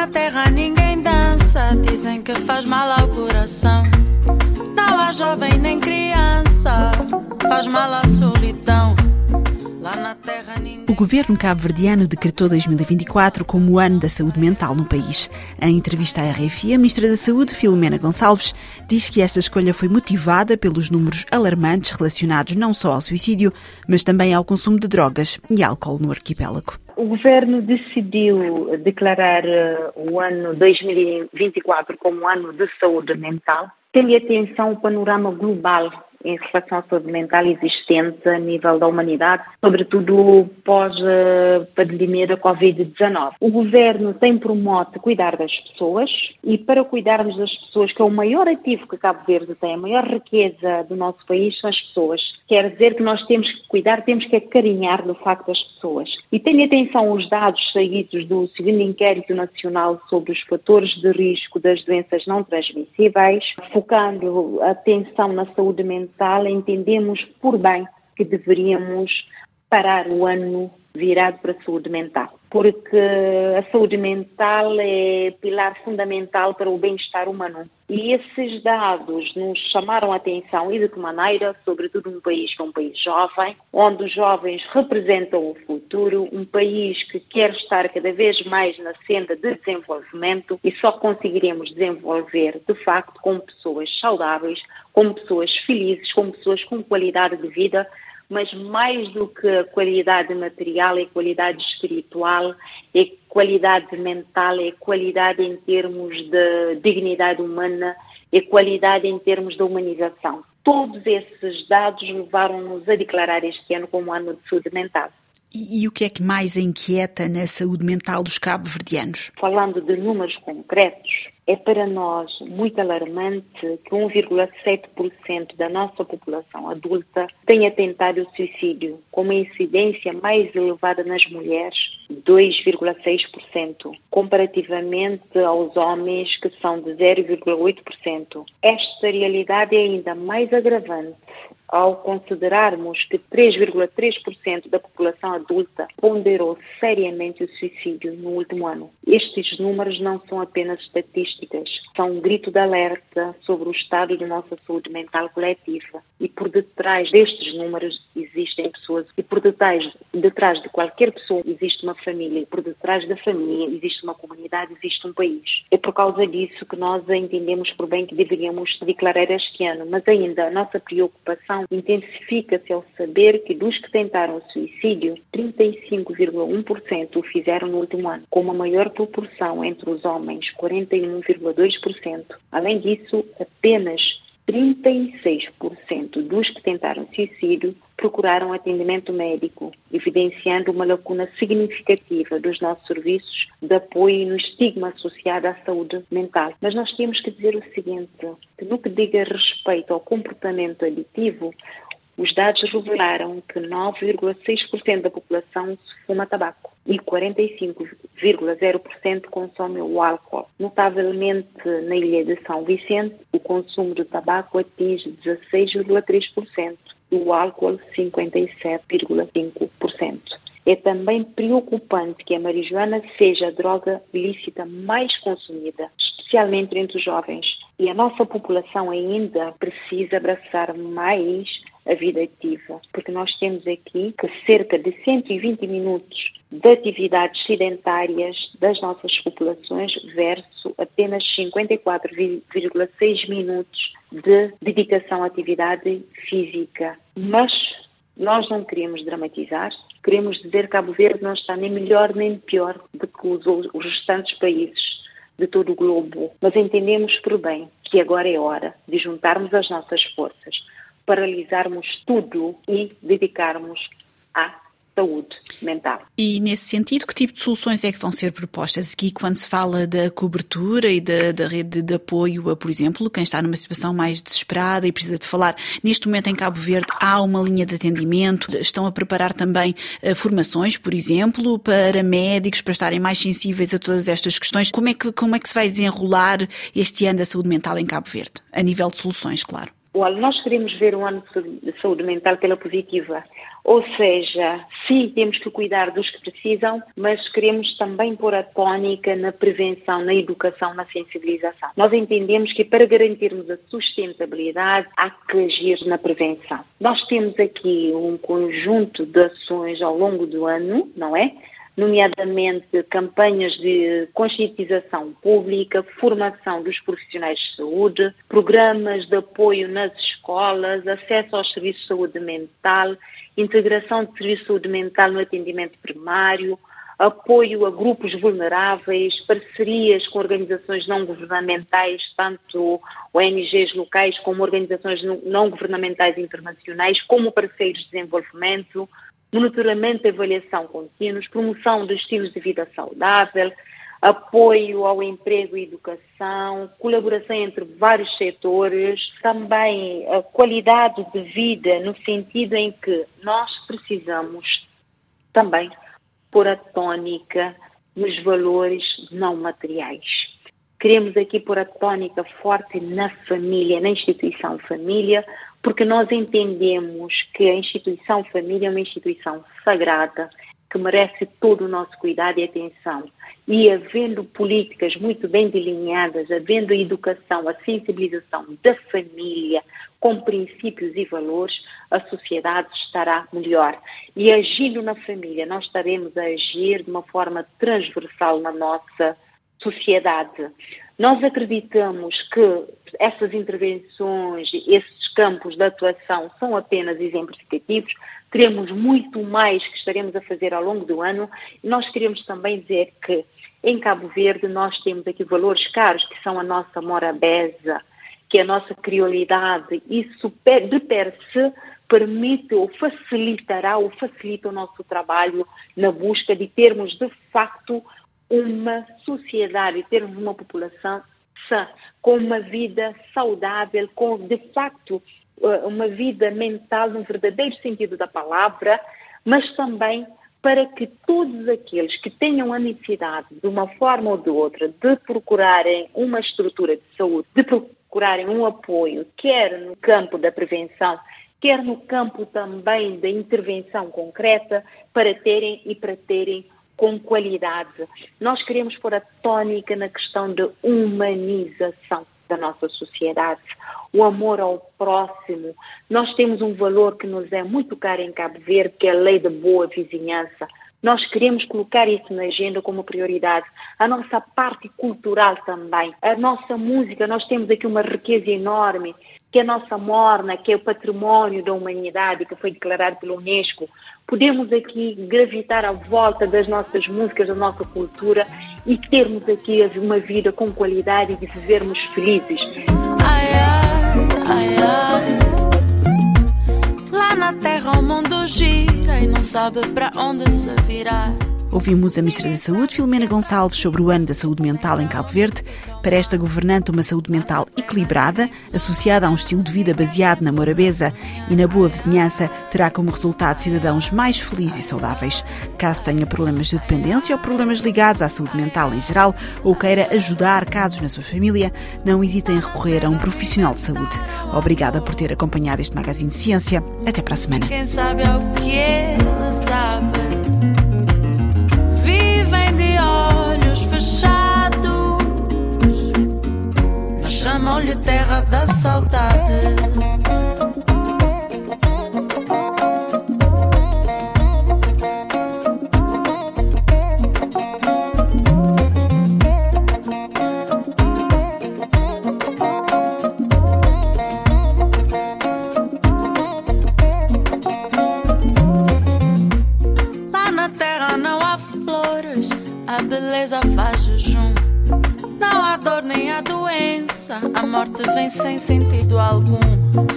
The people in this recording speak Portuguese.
na terra ninguém dança, dizem que faz mal ao coração. Não há jovem nem criança, faz mal à solidão. O governo cabo-verdiano decretou 2024 como o ano da saúde mental no país. Em entrevista à RFI, a ministra da Saúde, Filomena Gonçalves, disse que esta escolha foi motivada pelos números alarmantes relacionados não só ao suicídio, mas também ao consumo de drogas e álcool no arquipélago. O governo decidiu declarar uh, o ano 2024 como ano de saúde mental, tendo atenção o panorama global em relação à saúde mental existente a nível da humanidade, sobretudo pós-pandemia da Covid-19. O governo tem por mote cuidar das pessoas e para cuidarmos das pessoas, que é o maior ativo que Cabo Verde tem, a maior riqueza do nosso país são as pessoas. Quer dizer que nós temos que cuidar, temos que acarinhar do facto das pessoas. E tenha atenção os dados saídos do segundo inquérito nacional sobre os fatores de risco das doenças não transmissíveis, focando a atenção na saúde mental entendemos por bem que deveríamos parar o ano virado para a saúde mental, porque a saúde mental é pilar fundamental para o bem-estar humano. E esses dados nos chamaram a atenção e de que maneira, sobretudo num país que é um país jovem, onde os jovens representam o futuro, um país que quer estar cada vez mais na senda de desenvolvimento e só conseguiremos desenvolver, de facto, com pessoas saudáveis, com pessoas felizes, com pessoas com qualidade de vida, mas mais do que a qualidade material, é qualidade espiritual, é qualidade mental, é qualidade em termos de dignidade humana, é qualidade em termos de humanização. Todos esses dados levaram-nos a declarar este ano como ano de saúde mental. E, e, o que é que mais inquieta na saúde mental dos cabo-verdianos? Falando de números concretos, é para nós muito alarmante que 1,7% da nossa população adulta tenha tentado o suicídio, com uma incidência mais elevada nas mulheres, 2,6%, comparativamente aos homens, que são de 0,8%. Esta realidade é ainda mais agravante ao considerarmos que 3,3% da população adulta ponderou seriamente o suicídio no último ano. Estes números não são apenas estatísticas, são um grito de alerta sobre o estado da nossa saúde mental coletiva. E por detrás destes números existem pessoas, e por detrás, detrás de qualquer pessoa existe uma família, e por detrás da família existe uma comunidade, existe um país. É por causa disso que nós entendemos por bem que deveríamos declarar este ano, mas ainda a nossa preocupação intensifica-se ao saber que dos que tentaram o suicídio, 35,1% o fizeram no último ano, com uma maior proporção entre os homens, 41,2%. Além disso, apenas 36% dos que tentaram suicídio procuraram atendimento médico, evidenciando uma lacuna significativa dos nossos serviços de apoio no estigma associado à saúde mental. Mas nós temos que dizer o seguinte, que no que diga respeito ao comportamento aditivo, os dados revelaram que 9,6% da população fuma tabaco e 45,0% consome o álcool. Notavelmente, na ilha de São Vicente, o consumo de tabaco atinge 16,3% e o álcool 57,5%. É também preocupante que a marijuana seja a droga ilícita mais consumida, especialmente entre os jovens. E a nossa população ainda precisa abraçar mais a vida ativa, porque nós temos aqui que cerca de 120 minutos de atividades sedentárias das nossas populações versus apenas 54,6 minutos de dedicação à atividade física. Mas nós não queremos dramatizar, queremos dizer que Cabo Verde não está nem melhor nem pior do que os, os restantes países de todo o globo, mas entendemos por bem que agora é hora de juntarmos as nossas forças, paralisarmos tudo e dedicarmos à saúde mental. E nesse sentido, que tipo de soluções é que vão ser propostas aqui quando se fala da cobertura e da, da rede de apoio a, por exemplo, quem está numa situação mais desesperada e precisa de falar? Neste momento em Cabo Verde há uma linha de atendimento, estão a preparar também uh, formações, por exemplo, para médicos, para estarem mais sensíveis a todas estas questões. Como é que, como é que se vai desenrolar este ano da saúde mental em Cabo Verde? A nível de soluções, claro. Olha, nós queremos ver um ano de saúde mental pela positiva, Ou seja, sim, temos que cuidar dos que precisam, mas queremos também pôr a tónica na prevenção, na educação, na sensibilização. Nós entendemos que para garantirmos a sustentabilidade há que agir na prevenção. Nós temos aqui um conjunto de ações ao longo do ano, não é? Nomeadamente campanhas de conscientização pública, formação dos profissionais de saúde, programas de apoio nas escolas, acesso aos serviços de saúde mental, integração de serviços de saúde mental no atendimento primário, apoio a grupos vulneráveis, parcerias com organizações não governamentais, tanto ONGs locais como organizações não governamentais internacionais, como parceiros de desenvolvimento, monitoramento e avaliação contínuos, promoção de estilos de vida saudável, apoio ao emprego e educação, colaboração entre vários setores, também a qualidade de vida no sentido em que nós precisamos também pôr a tónica nos valores não materiais. Queremos aqui pôr a tónica forte na família, na instituição família, porque nós entendemos que a instituição família é uma instituição sagrada, que merece todo o nosso cuidado e atenção. E havendo políticas muito bem delineadas, havendo a educação, a sensibilização da família com princípios e valores, a sociedade estará melhor. E agindo na família, nós estaremos a agir de uma forma transversal na nossa sociedade. Nós acreditamos que essas intervenções, esses campos de atuação são apenas exemplificativos, teremos muito mais que estaremos a fazer ao longo do ano nós queremos também dizer que em Cabo Verde nós temos aqui valores caros que são a nossa morabeza, que é a nossa criolidade. Isso de per se permite ou facilitará ou facilita o nosso trabalho na busca de termos de facto uma sociedade, termos uma população sã, com uma vida saudável, com de facto eh, uma vida mental no verdadeiro sentido da palavra, mas também para que todos aqueles que tenham a necessidade, de uma forma ou de outra, de procurarem uma estrutura de saúde, de procurarem um apoio, quer no campo da prevenção, quer no campo também da intervenção concreta, para terem e para terem com qualidade. Nós queremos pôr a tónica na questão da humanização da nossa sociedade, o amor ao próximo. Nós temos um valor que nos é muito caro em Cabo Verde, que é a lei da boa vizinhança. Nós queremos colocar isso na agenda como prioridade. A nossa parte cultural também, a nossa música, nós temos aqui uma riqueza enorme que é a nossa morna, que é o património da humanidade, que foi declarado pela Unesco. Podemos aqui gravitar à volta das nossas músicas, da nossa cultura e termos aqui uma vida com qualidade e de vivermos felizes. Ai, ai, ai, gira e não sabe para onde se virar. Ouvimos a Ministra da Saúde, Filomena Gonçalves, sobre o ano da saúde mental em Cabo Verde. Para esta governante, uma saúde mental equilibrada, associada a um estilo de vida baseado na morabeza e na boa vizinhança, terá como resultado cidadãos mais felizes e saudáveis. Caso tenha problemas de dependência ou problemas ligados à saúde mental em geral, ou queira ajudar casos na sua família, não hesite em recorrer a um profissional de saúde. Obrigada por ter acompanhado este Magazine de Ciência. Até para a semana. Chamam-lhe terra da saudade. Morte vem sem sentido algum.